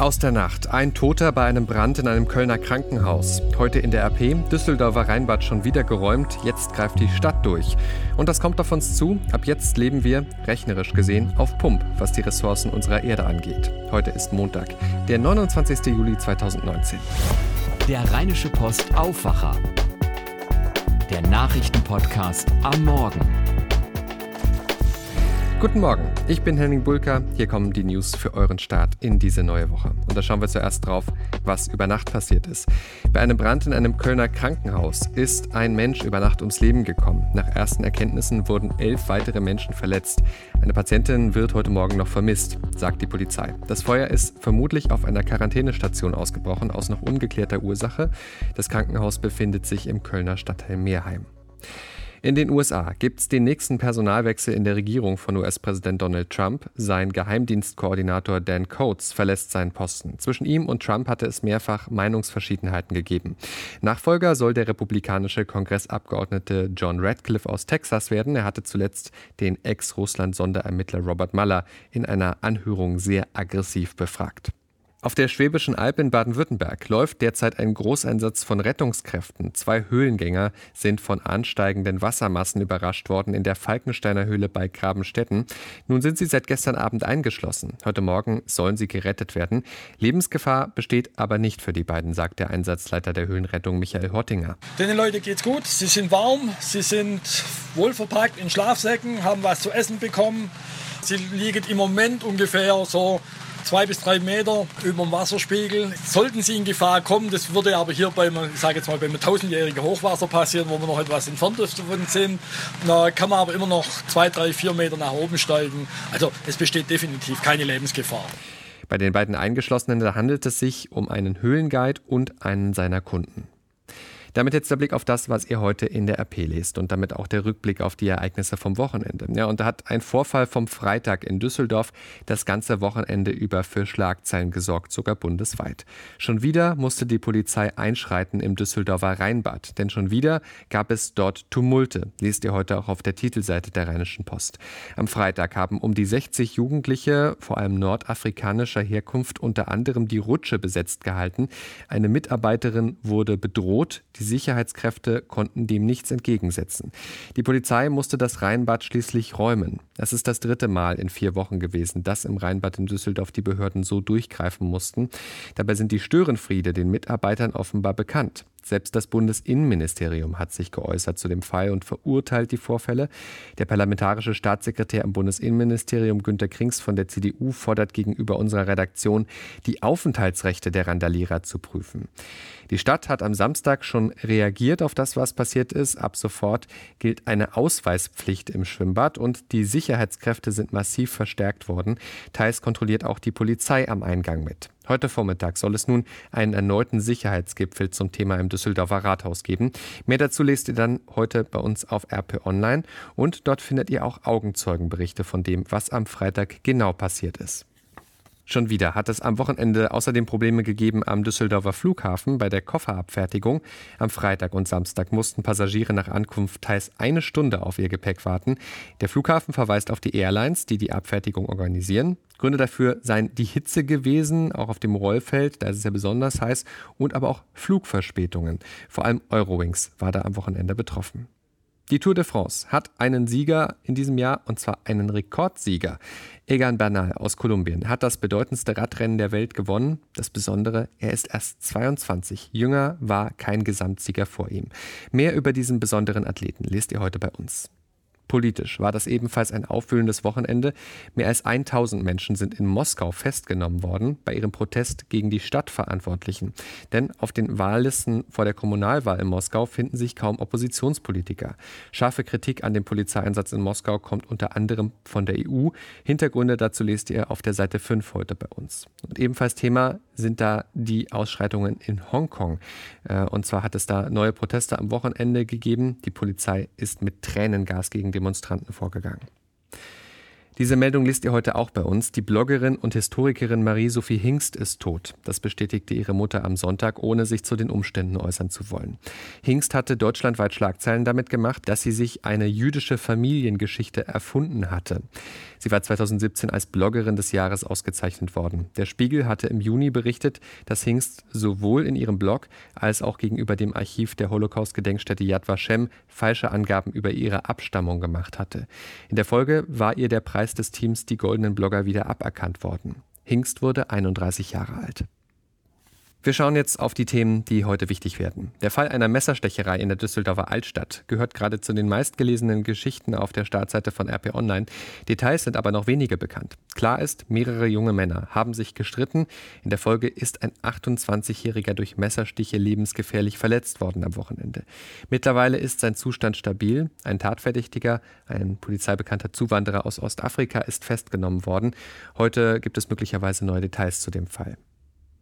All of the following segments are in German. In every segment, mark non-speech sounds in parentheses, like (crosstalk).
Aus der Nacht. Ein Toter bei einem Brand in einem Kölner Krankenhaus. Heute in der RP. Düsseldorfer Rheinbad schon wieder geräumt. Jetzt greift die Stadt durch. Und das kommt auf uns zu. Ab jetzt leben wir, rechnerisch gesehen, auf Pump, was die Ressourcen unserer Erde angeht. Heute ist Montag, der 29. Juli 2019. Der Rheinische Post Aufwacher. Der Nachrichtenpodcast am Morgen. Guten Morgen, ich bin Henning Bulka. Hier kommen die News für euren Start in diese neue Woche. Und da schauen wir zuerst drauf, was über Nacht passiert ist. Bei einem Brand in einem Kölner Krankenhaus ist ein Mensch über Nacht ums Leben gekommen. Nach ersten Erkenntnissen wurden elf weitere Menschen verletzt. Eine Patientin wird heute Morgen noch vermisst, sagt die Polizei. Das Feuer ist vermutlich auf einer Quarantänestation ausgebrochen, aus noch ungeklärter Ursache. Das Krankenhaus befindet sich im Kölner Stadtteil Meerheim. In den USA gibt es den nächsten Personalwechsel in der Regierung von US-Präsident Donald Trump. Sein Geheimdienstkoordinator Dan Coates verlässt seinen Posten. Zwischen ihm und Trump hatte es mehrfach Meinungsverschiedenheiten gegeben. Nachfolger soll der republikanische Kongressabgeordnete John Radcliffe aus Texas werden. Er hatte zuletzt den Ex-Russland-Sonderermittler Robert Mueller in einer Anhörung sehr aggressiv befragt. Auf der Schwäbischen Alb in Baden-Württemberg läuft derzeit ein Großeinsatz von Rettungskräften. Zwei Höhlengänger sind von ansteigenden Wassermassen überrascht worden in der Falkensteiner Höhle bei Grabenstetten. Nun sind sie seit gestern Abend eingeschlossen. Heute Morgen sollen sie gerettet werden. Lebensgefahr besteht aber nicht für die beiden, sagt der Einsatzleiter der Höhlenrettung Michael Hortinger. Den Leuten geht's gut. Sie sind warm, sie sind wohlverpackt in Schlafsäcken, haben was zu essen bekommen. Sie liegen im Moment ungefähr so zwei bis drei Meter über dem Wasserspiegel. Sollten sie in Gefahr kommen, das würde aber hier beim, ich sage jetzt mal, beim tausendjährigen Hochwasser passieren, wo wir noch etwas entfernt davon sind. Da kann man aber immer noch zwei, drei, vier Meter nach oben steigen. Also es besteht definitiv keine Lebensgefahr. Bei den beiden Eingeschlossenen handelt es sich um einen Höhlenguide und einen seiner Kunden. Damit jetzt der Blick auf das, was ihr heute in der RP lest und damit auch der Rückblick auf die Ereignisse vom Wochenende. Ja, und da hat ein Vorfall vom Freitag in Düsseldorf das ganze Wochenende über für Schlagzeilen gesorgt, sogar bundesweit. Schon wieder musste die Polizei einschreiten im Düsseldorfer Rheinbad, denn schon wieder gab es dort Tumulte, lest ihr heute auch auf der Titelseite der Rheinischen Post. Am Freitag haben um die 60 Jugendliche, vor allem nordafrikanischer Herkunft, unter anderem die Rutsche besetzt gehalten. Eine Mitarbeiterin wurde bedroht, die Sicherheitskräfte konnten dem nichts entgegensetzen. Die Polizei musste das Rheinbad schließlich räumen. Es ist das dritte Mal in vier Wochen gewesen, dass im Rheinbad in Düsseldorf die Behörden so durchgreifen mussten. Dabei sind die Störenfriede den Mitarbeitern offenbar bekannt. Selbst das Bundesinnenministerium hat sich geäußert zu dem Fall und verurteilt die Vorfälle. Der parlamentarische Staatssekretär im Bundesinnenministerium Günter Krings von der CDU fordert gegenüber unserer Redaktion, die Aufenthaltsrechte der Randalierer zu prüfen. Die Stadt hat am Samstag schon reagiert auf das, was passiert ist. Ab sofort gilt eine Ausweispflicht im Schwimmbad und die Sicherheitskräfte sind massiv verstärkt worden. Teils kontrolliert auch die Polizei am Eingang mit. Heute Vormittag soll es nun einen erneuten Sicherheitsgipfel zum Thema im Düsseldorfer Rathaus geben. Mehr dazu lest ihr dann heute bei uns auf RP Online und dort findet ihr auch Augenzeugenberichte von dem, was am Freitag genau passiert ist. Schon wieder hat es am Wochenende außerdem Probleme gegeben am Düsseldorfer Flughafen bei der Kofferabfertigung. Am Freitag und Samstag mussten Passagiere nach Ankunft teils eine Stunde auf ihr Gepäck warten. Der Flughafen verweist auf die Airlines, die die Abfertigung organisieren. Gründe dafür seien die Hitze gewesen, auch auf dem Rollfeld, da ist es ja besonders heiß, und aber auch Flugverspätungen. Vor allem Eurowings war da am Wochenende betroffen. Die Tour de France hat einen Sieger in diesem Jahr und zwar einen Rekordsieger. Egan Bernal aus Kolumbien hat das bedeutendste Radrennen der Welt gewonnen. Das Besondere, er ist erst 22. Jünger war kein Gesamtsieger vor ihm. Mehr über diesen besonderen Athleten lest ihr heute bei uns. Politisch war das ebenfalls ein auffüllendes Wochenende. Mehr als 1000 Menschen sind in Moskau festgenommen worden bei ihrem Protest gegen die Stadtverantwortlichen. Denn auf den Wahllisten vor der Kommunalwahl in Moskau finden sich kaum Oppositionspolitiker. Scharfe Kritik an dem Polizeieinsatz in Moskau kommt unter anderem von der EU. Hintergründe dazu lest ihr auf der Seite 5 heute bei uns. Und ebenfalls Thema sind da die Ausschreitungen in Hongkong. Äh, und zwar hat es da neue Proteste am Wochenende gegeben. Die Polizei ist mit Tränengas gegen Demonstranten vorgegangen. Diese Meldung liest ihr heute auch bei uns. Die Bloggerin und Historikerin Marie-Sophie Hingst ist tot. Das bestätigte ihre Mutter am Sonntag, ohne sich zu den Umständen äußern zu wollen. Hingst hatte deutschlandweit Schlagzeilen damit gemacht, dass sie sich eine jüdische Familiengeschichte erfunden hatte. Sie war 2017 als Bloggerin des Jahres ausgezeichnet worden. Der Spiegel hatte im Juni berichtet, dass Hingst sowohl in ihrem Blog als auch gegenüber dem Archiv der Holocaust-Gedenkstätte Yad Vashem falsche Angaben über ihre Abstammung gemacht hatte. In der Folge war ihr der Preis des Teams Die Goldenen Blogger wieder aberkannt worden. Hingst wurde 31 Jahre alt. Wir schauen jetzt auf die Themen, die heute wichtig werden. Der Fall einer Messerstecherei in der Düsseldorfer Altstadt gehört gerade zu den meistgelesenen Geschichten auf der Startseite von RP Online. Details sind aber noch wenige bekannt. Klar ist, mehrere junge Männer haben sich gestritten. In der Folge ist ein 28-Jähriger durch Messerstiche lebensgefährlich verletzt worden am Wochenende. Mittlerweile ist sein Zustand stabil. Ein Tatverdächtiger, ein polizeibekannter Zuwanderer aus Ostafrika, ist festgenommen worden. Heute gibt es möglicherweise neue Details zu dem Fall.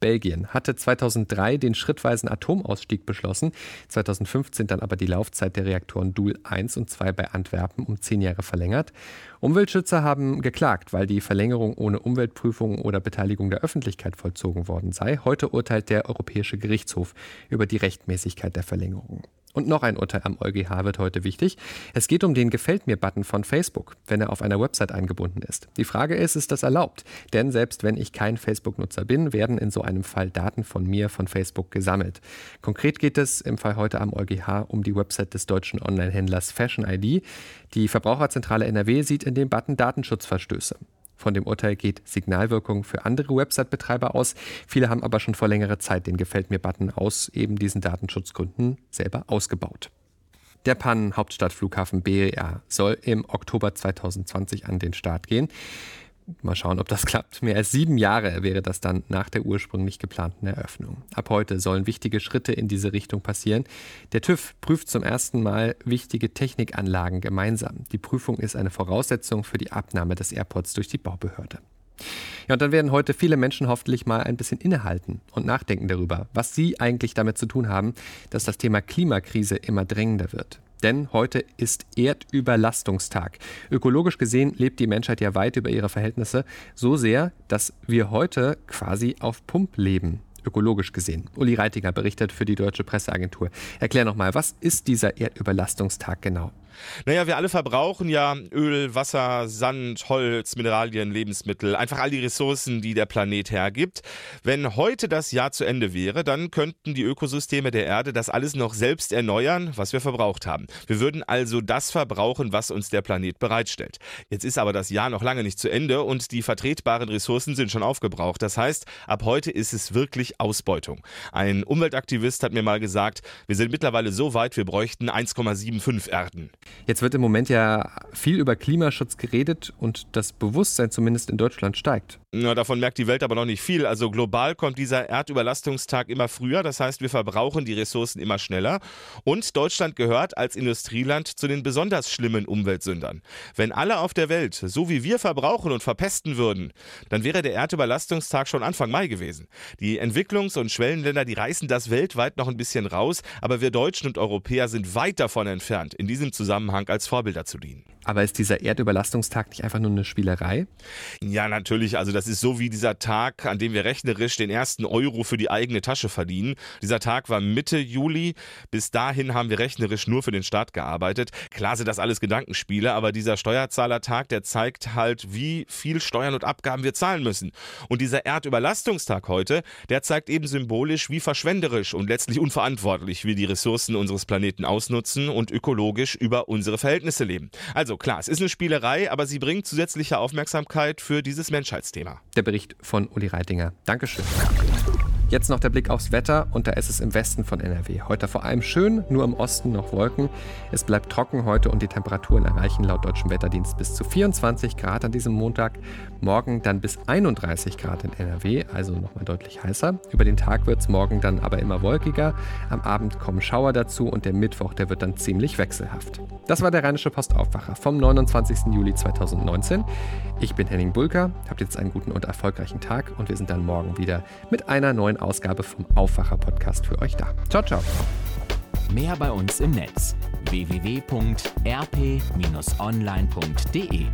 Belgien hatte 2003 den schrittweisen Atomausstieg beschlossen, 2015 dann aber die Laufzeit der Reaktoren Doel 1 und 2 bei Antwerpen um zehn Jahre verlängert. Umweltschützer haben geklagt, weil die Verlängerung ohne Umweltprüfung oder Beteiligung der Öffentlichkeit vollzogen worden sei. Heute urteilt der Europäische Gerichtshof über die Rechtmäßigkeit der Verlängerung. Und noch ein Urteil am EuGH wird heute wichtig. Es geht um den Gefällt mir-Button von Facebook, wenn er auf einer Website eingebunden ist. Die Frage ist, ist das erlaubt? Denn selbst wenn ich kein Facebook-Nutzer bin, werden in so einem Fall Daten von mir von Facebook gesammelt. Konkret geht es im Fall heute am EuGH um die Website des deutschen Online-Händlers Fashion ID. Die Verbraucherzentrale NRW sieht in dem Button Datenschutzverstöße. Von dem Urteil geht Signalwirkung für andere Website-Betreiber aus. Viele haben aber schon vor längerer Zeit den Gefällt mir-Button aus eben diesen Datenschutzgründen selber ausgebaut. Der Pannen-Hauptstadtflughafen BER soll im Oktober 2020 an den Start gehen. Mal schauen, ob das (laughs) klappt. Mehr als sieben Jahre wäre das dann nach der ursprünglich geplanten Eröffnung. Ab heute sollen wichtige Schritte in diese Richtung passieren. Der TÜV prüft zum ersten Mal wichtige Technikanlagen gemeinsam. Die Prüfung ist eine Voraussetzung für die Abnahme des Airports durch die Baubehörde. Ja, und dann werden heute viele Menschen hoffentlich mal ein bisschen innehalten und nachdenken darüber, was sie eigentlich damit zu tun haben, dass das Thema Klimakrise immer drängender wird. Denn heute ist Erdüberlastungstag. Ökologisch gesehen lebt die Menschheit ja weit über ihre Verhältnisse, so sehr, dass wir heute quasi auf Pump leben. Ökologisch gesehen. Uli Reitinger berichtet für die Deutsche Presseagentur. Erklär nochmal, was ist dieser Erdüberlastungstag genau? Naja, wir alle verbrauchen ja Öl, Wasser, Sand, Holz, Mineralien, Lebensmittel, einfach all die Ressourcen, die der Planet hergibt. Wenn heute das Jahr zu Ende wäre, dann könnten die Ökosysteme der Erde das alles noch selbst erneuern, was wir verbraucht haben. Wir würden also das verbrauchen, was uns der Planet bereitstellt. Jetzt ist aber das Jahr noch lange nicht zu Ende und die vertretbaren Ressourcen sind schon aufgebraucht. Das heißt, ab heute ist es wirklich Ausbeutung. Ein Umweltaktivist hat mir mal gesagt, wir sind mittlerweile so weit, wir bräuchten 1,75 Erden. Jetzt wird im Moment ja viel über Klimaschutz geredet und das Bewusstsein zumindest in Deutschland steigt. Na, davon merkt die Welt aber noch nicht viel. Also global kommt dieser Erdüberlastungstag immer früher. Das heißt, wir verbrauchen die Ressourcen immer schneller. Und Deutschland gehört als Industrieland zu den besonders schlimmen Umweltsündern. Wenn alle auf der Welt so wie wir verbrauchen und verpesten würden, dann wäre der Erdüberlastungstag schon Anfang Mai gewesen. Die Entwicklungs- und Schwellenländer, die reißen das weltweit noch ein bisschen raus, aber wir Deutschen und Europäer sind weit davon entfernt, in diesem Zusammenhang als Vorbilder zu dienen. Aber ist dieser Erdüberlastungstag nicht einfach nur eine Spielerei? Ja, natürlich. Also das ist so wie dieser Tag, an dem wir rechnerisch den ersten Euro für die eigene Tasche verdienen. Dieser Tag war Mitte Juli. Bis dahin haben wir rechnerisch nur für den Staat gearbeitet. Klar sind das alles Gedankenspiele, aber dieser Steuerzahlertag, der zeigt halt, wie viel Steuern und Abgaben wir zahlen müssen. Und dieser Erdüberlastungstag heute, der zeigt eben symbolisch, wie verschwenderisch und letztlich unverantwortlich wir die Ressourcen unseres Planeten ausnutzen und ökologisch über unsere Verhältnisse leben. Also klar, es ist eine Spielerei, aber sie bringt zusätzliche Aufmerksamkeit für dieses Menschheitsthema. Der Bericht von Uli Reitinger. Dankeschön. Jetzt noch der Blick aufs Wetter und da ist es im Westen von NRW. Heute vor allem schön, nur im Osten noch Wolken. Es bleibt trocken heute und die Temperaturen erreichen laut deutschem Wetterdienst bis zu 24 Grad an diesem Montag. Morgen dann bis 31 Grad in NRW, also nochmal deutlich heißer. Über den Tag wird es morgen dann aber immer wolkiger. Am Abend kommen Schauer dazu und der Mittwoch, der wird dann ziemlich wechselhaft. Das war der Rheinische Postaufwacher vom 29. Juli 2019. Ich bin Henning Bulker, habt jetzt einen guten und erfolgreichen Tag und wir sind dann morgen wieder mit einer neuen Ausgabe vom Aufwacher-Podcast für euch da. Ciao, ciao. Mehr bei uns im Netz www.rp-online.de